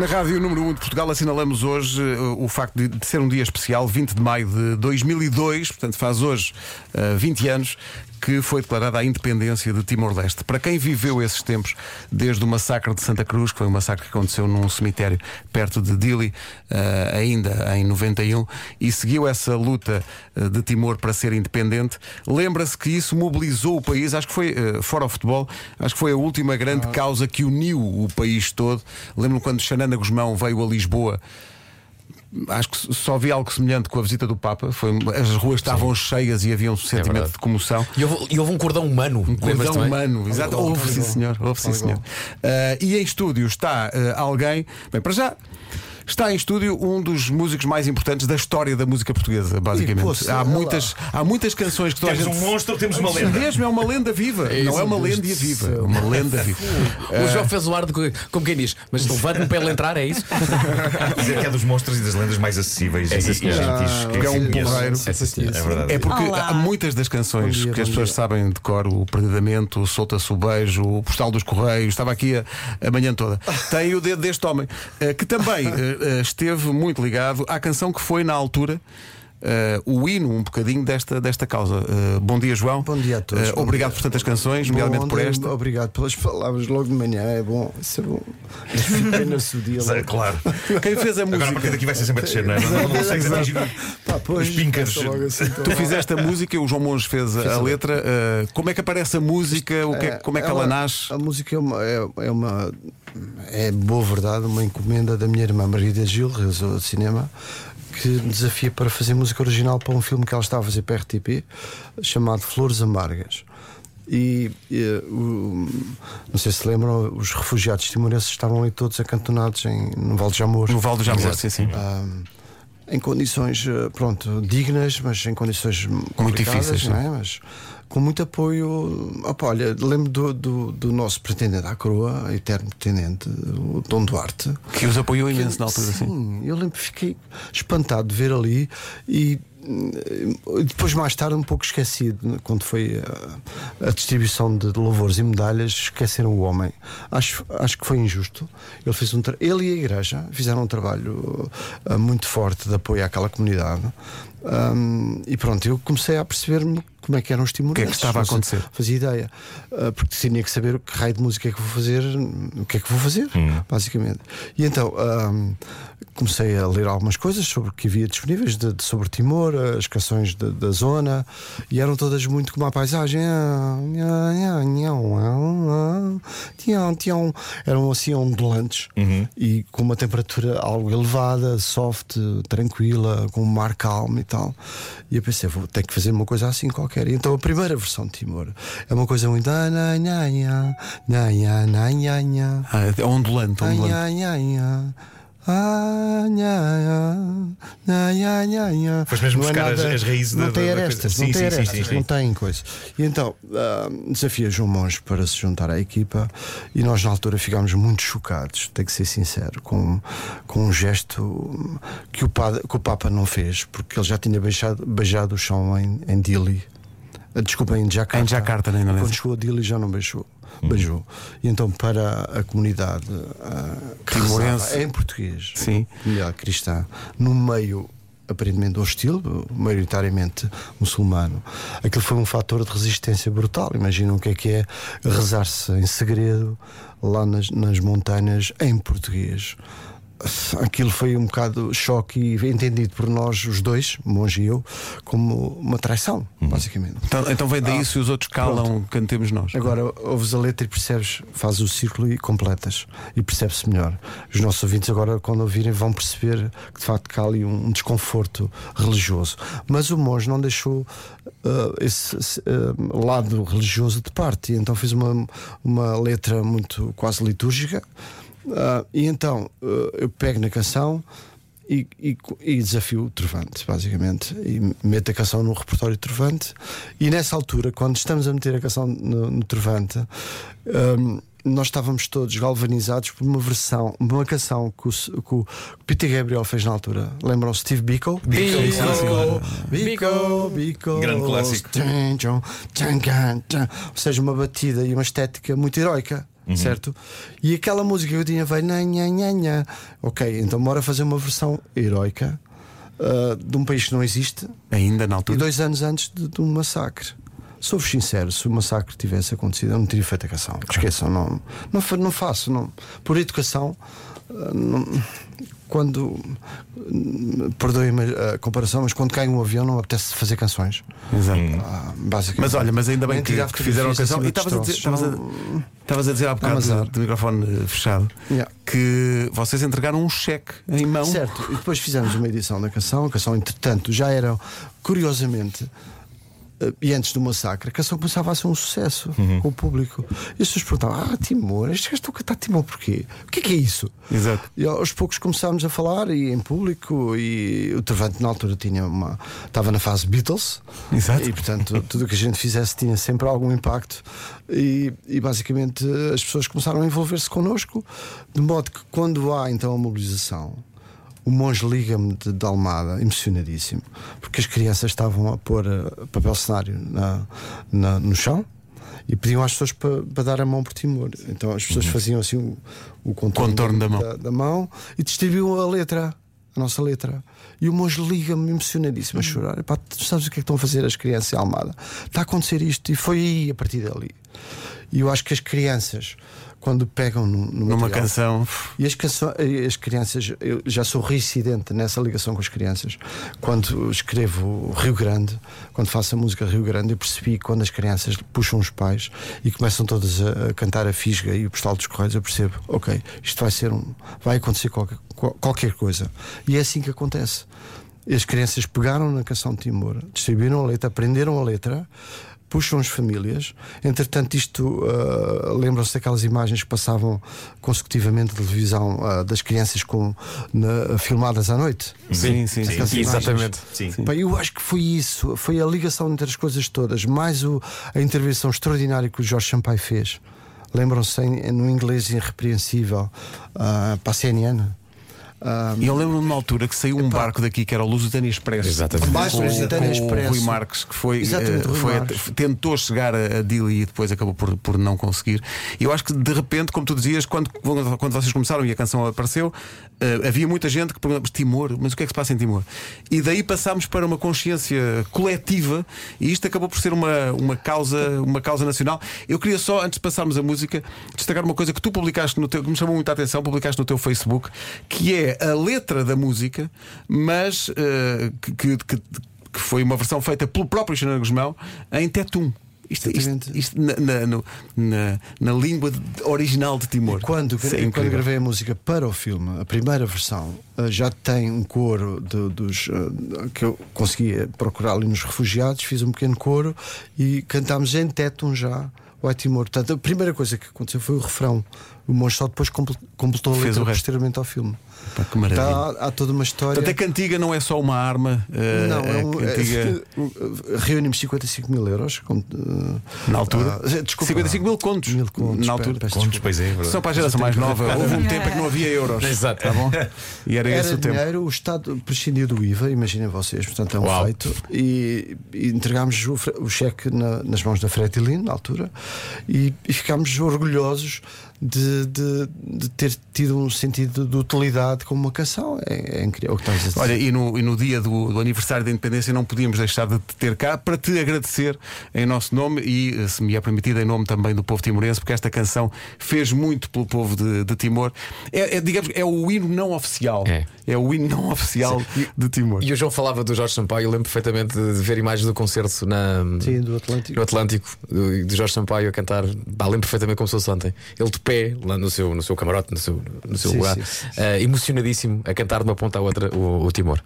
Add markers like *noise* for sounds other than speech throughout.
Na Rádio Número 1 de Portugal assinalamos hoje uh, o facto de, de, ser um dia especial, 20 de maio de 2002, portanto faz hoje uh, 20 anos que foi declarada a independência de Timor-Leste. Para quem viveu esses tempos, desde o massacre de Santa Cruz, que foi um massacre que aconteceu num cemitério perto de Dili, uh, ainda em 91, e seguiu essa luta uh, de Timor para ser independente, lembra-se que isso mobilizou o país, acho que foi, uh, fora o futebol, acho que foi a última grande ah. causa que uniu o país todo. Lembro-me quando Xanana Guzmão veio a Lisboa acho que só vi algo semelhante com a visita do Papa. Foi, as ruas estavam cheias e havia um sentimento é de comoção. E houve, e houve, um cordão humano. Um cordão humano, exato. Houve, sim, senhor. Houve, sim, senhor. Uh, e em estúdio está uh, alguém. Bem, para já. Está em estúdio um dos músicos mais importantes da história da música portuguesa, basicamente. há, muitas, há muitas canções que toda temos a gente... um monstro, temos uma lenda. Mesmo é uma lenda viva. É não é uma lenda viva, é uma lenda viva. *laughs* o João fez o ar de, como quem diz, mas levante-me para ele entrar, é isso? *laughs* Dizer que é dos monstros e das lendas mais acessíveis é, e, gentis. Que é um porreiro. É, verdade. É porque Olá. há muitas das canções dia, que as pessoas dia. sabem de cor, o Perdidamente, o Solta-se o Beijo, o Postal dos Correios, estava aqui a, a manhã toda. Tem o dedo deste homem, eh, que também eh, esteve muito ligado à canção que foi na altura. Uh, o hino um bocadinho desta, desta causa. Uh, bom dia, João. Bom dia a todos. Uh, obrigado por tantas canções, nomeadamente por esta. Obrigado pelas palavras logo de manhã, é bom. Isso é bom. Apenas o dia. Logo. *laughs* Claro. Quem fez a música. Agora a partir daqui vai ser sempre a descer, não é? Não, não, consegues atingir Pá, pois, os píncaros. Assim, então. tu fizeste a música, o João Monge fez a, a letra. como é que aparece a música? O que é, como é que ela, ela nasce? A música é uma, é, é uma. É boa verdade, uma encomenda da minha irmã Maria Gil, realizadora de cinema que me desafia para fazer música original para um filme que ela estava a fazer para a RTP, chamado Flores Amargas. E, e o, não sei se lembram, os refugiados timorenses estavam ali todos acantonados em, no Val de Jamor. No Val de Jamor, sim, sim. Ah, em condições, eh, pronto, dignas, mas em condições muito difíceis, não é? Mas com muito apoio. Opa, olha, lembro do, do, do, nosso pretendente à coroa, eterno pretendente, o Dom Duarte. Que os apoiou imenso que, na altura, sim. Sim, eu lembro, fiquei espantado de ver ali e depois mais tarde um pouco esquecido quando foi a, a distribuição de louvores e medalhas esqueceram o homem acho, acho que foi injusto ele fez um ele e a igreja fizeram um trabalho uh, muito forte de apoio àquela comunidade um, e pronto, eu comecei a perceber-me como é que eram os estímulos. O que é que estava a acontecer? Fazia ideia. Uh, porque tinha que saber o que raio de música é que vou fazer, o que é que vou fazer, hum. basicamente. E então um, comecei a ler algumas coisas sobre o que havia disponíveis de, de sobre Timor, as canções de, da zona, e eram todas muito como a paisagem. Eram assim ondulantes uhum. e com uma temperatura algo elevada, soft, tranquila, com um mar calmo e tal. E eu pensei, vou ter que fazer uma coisa assim qualquer. E então a primeira versão de Timor é uma coisa muito. Ah, é ondulante, ondulante. Ah, nha, nha, nha, nha, nha. Pois mesmo buscar é nada, as, as, raízes não da, tem arestas, não sim, tem arestas, sim, sim, não tem coisa. E então uh, desafia João Monge para se juntar à equipa e nós na altura ficámos muito chocados, tenho que ser sincero, com, com um gesto que o, padre, que o Papa não fez, porque ele já tinha beijado, beijado o chão em, em Dili. Desculpa, em Jakarta. Em Jakarta, na Indonésia. Quando chegou a Dili já não beijou beijou. E então, para a comunidade uh, timorense, em português, Sim. comunidade cristã, no meio aparentemente hostil, maioritariamente muçulmano. Aquilo foi um fator de resistência brutal. Imaginam o que é que é rezar-se em segredo lá nas, nas montanhas em português aquilo foi um bocado choque e entendido por nós, os dois, Monge e eu, como uma traição, uhum. basicamente. Então, então vem daí ah, se os outros calam, pronto. cantemos nós. Agora ouves a letra e percebes, fazes o círculo e completas e percebes melhor. Os nossos ouvintes, agora, quando ouvirem, vão perceber que de facto há ali um, um desconforto religioso. Mas o monge não deixou uh, esse, esse uh, lado religioso de parte, e então fez uma, uma letra muito quase litúrgica Uh, e então uh, eu pego na canção e, e, e, desafio o Trovante, basicamente, e meto a canção no repertório Trovante. E nessa altura, quando estamos a meter a canção no, no Trovante, um, nós estávamos todos galvanizados por uma versão, uma canção que o, que o Peter Gabriel fez na altura. Lembram Steve Biko? Biko, Biko, Biko, Grande clássico. Ou seja, uma batida e uma estética muito heroica. Certo? E aquela música que eu tinha veio, nha, nha, nha, ok, então bora fazer uma versão heroica ah, de um país que não existe Ainda na e altura. dois anos antes de, de um massacre. Sou-vos sincero, se o massacre tivesse acontecido, eu não teria feito a canção. Esqueçam, não, não, não faço. Não. Por educação, quando. Perdoem-me a comparação, mas quando cai um avião não apetece fazer canções. Exato. Ah. Mas olha, mas ainda bem que, que fizeram a canção. E estavas a dizer, estavas a, destroços. estavas a dizer há bocado de, microfone eh, fechado Yeah. que vocês entregaram um cheque em mão. Certo, e depois fizemos uma edição da canção. A canção, entretanto, já era, curiosamente, e antes do massacre, a canção começava a ser um sucesso com o público. E as pessoas perguntavam: Ah, Timor, estes gajos estão a cantar Timor porquê? O que é que é isso? Exato. E aos poucos começámos a falar e em público. E o Travante, na altura, tinha uma. estava na fase Beatles. Exato. E portanto, tudo o que a gente fizesse tinha sempre algum impacto. E, e basicamente as pessoas começaram a envolver-se connosco, de modo que quando há então a mobilização. O monge liga-me de, de Almada, emocionadíssimo, porque as crianças estavam a pôr eh, papel cenário na, na- no chão e pediam às pessoas para para dar a mão por Timor. Então as pessoas faziam assim o, o contorno, Contorno da mão. da, da mão e distribuíam a letra, a nossa letra. E o monge liga-me emocionadíssimo a chorar. Epá, tu sabes o que é que estão a fazer as crianças em Almada? Está a acontecer isto e foi aí a partir dali. E eu acho que as crianças, quando pegam no, no Numa material- canção. e as, canções, as crianças, eu já sou reincidente nessa ligação com as crianças. Quando escrevo Rio Grande, quando faço a música Rio Grande, eu percebi quando as crianças puxam os pais e começam todas a, a cantar a fisga e o postal dos correios, eu percebo, ok, isto vai ser um. vai acontecer qualquer, qual- qualquer coisa. E é assim que acontece. As crianças pegaram na canção de Timor, distribuíram a letra, aprenderam a letra, puxam as famílias. Entretanto, isto ah, lembram-se daquelas imagens que passavam consecutivamente de televisão ah, das crianças com, na- filmadas à noite. Sim, sim, sim. Aquelas Exatamente. Sim. Pá, eu acho que foi isso, foi a ligação entre as coisas todas, mais o- a intervenção extraordinária que o Jorge Sampaio fez. Lembram-se em- no inglês irrepreensível ah, para a CNN? E eu lembro-me numa altura que saiu um barco daqui que era o Lusitânia Express. Exatamente. Mais com, Lusitânia o Rui Marques, que foi, Rui foi tentou chegar a, a Dili e depois acabou por, por não conseguir. E eu acho que de repente, como tu dizias, quando, quando vocês começaram e a canção apareceu, eh, havia muita gente que perguntava: Timor, mas o que é que se passa em Timor? E daí passámos para uma consciência coletiva e isto acabou por ser uma, uma, causa, uma causa nacional. Eu queria só, antes de passarmos a música, destacar uma coisa que tu publicaste no teu, que me chamou muita atenção, publicaste no teu Facebook, que é a letra da música, mas eh, que, que, que- foi uma versão feita pelo próprio Xanana Guzmão em Tetum. Isto, isto, isto na, na, na, na língua original de Timor. Quando, Isso é quando gravei a música para o filme, a primeira versão, eh, já tem um coro de- dos eh, que eu conseguia procurar ali nos refugiados, fiz um pequeno coro e cantámos em Tetum já o Timor. Portanto, a primeira coisa que aconteceu foi o refrão. O monstro só depois comple- completou a Fez letra o resto. posteriormente ao filme. Pá, que maravilha. Tá, há toda uma história. Portanto, a cantiga não é só uma arma. eh, Não, é a um, é- cantiga, é- reunimos 55 mil euros. eh, na altura, ah, desculpa, 55 mil contos. mil contos, na altura. peço Contos, pois é, é. Só para a geração mais nova, houve um tempo em que não havia euros. Exato. Tá bom? E era, esse Era o tempo. dinheiro, o Estado prescindiu do IVA, imaginem vocês, portanto é um Uau. feito. E, e entregámos o, o cheque na- nas mãos da Fretilin, na altura, e, e ficámos orgulhosos de, de- de ter tido um sentido de utilidade como uma canção. É, é incrível o que estás a dizer. Olha, e no, e no dia do, do aniversário da independência não podíamos deixar de te ter cá para te agradecer em nosso nome e, se me é permitido, em nome também do povo timorense, porque esta canção fez muito pelo povo de, de Timor. É, é, digamos, é o hino não oficial. É. o hino não oficial de Timor. E o João falava do Jorge Sampaio, eu lembro perfeitamente de ver imagens do concerto na, Sim, do Atlântico. no Atlântico, do, do Jorge Sampaio a cantar. Pá, lembro perfeitamente como se fosse ontem. Ele pé, lá no seu, no seu camarote, no seu, no seu Sim, lugar, sim, sim, eh, emocionadíssimo a cantar de uma ponta à outra o, o Timor.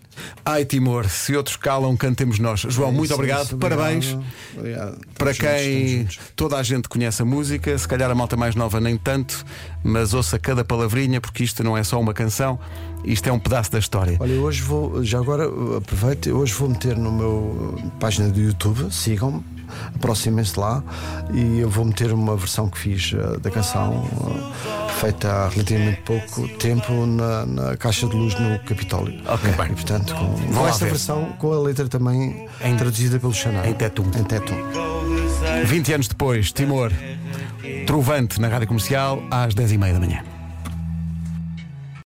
Ai, Timor, se outros calam, cantemos nós. João, muito Isso, obrigado, parabéns. Obrigado. Para juntos, quem toda a gente conhece a música, se calhar a malta mais nova nem tanto, mas ouça cada palavrinha, porque isto não é só uma canção, isto é um pedaço da história. Olha, hoje vou, já agora uh, aproveito, hoje vou meter no meu uh, página do YouTube, sigam-me, aproximem-se lá e eu vou meter uma versão que fiz uh, da canção, uh, feita há relativamente pouco tempo na, na caixa de luz no Capitólio. Ok. E portanto, com, com esta ver. versão, com a letra também traduzida pelo Xanã. em Tetum. Em Tetum. 20 anos depois, Timor. Trovante na rádio comercial às 10h30 da manhã.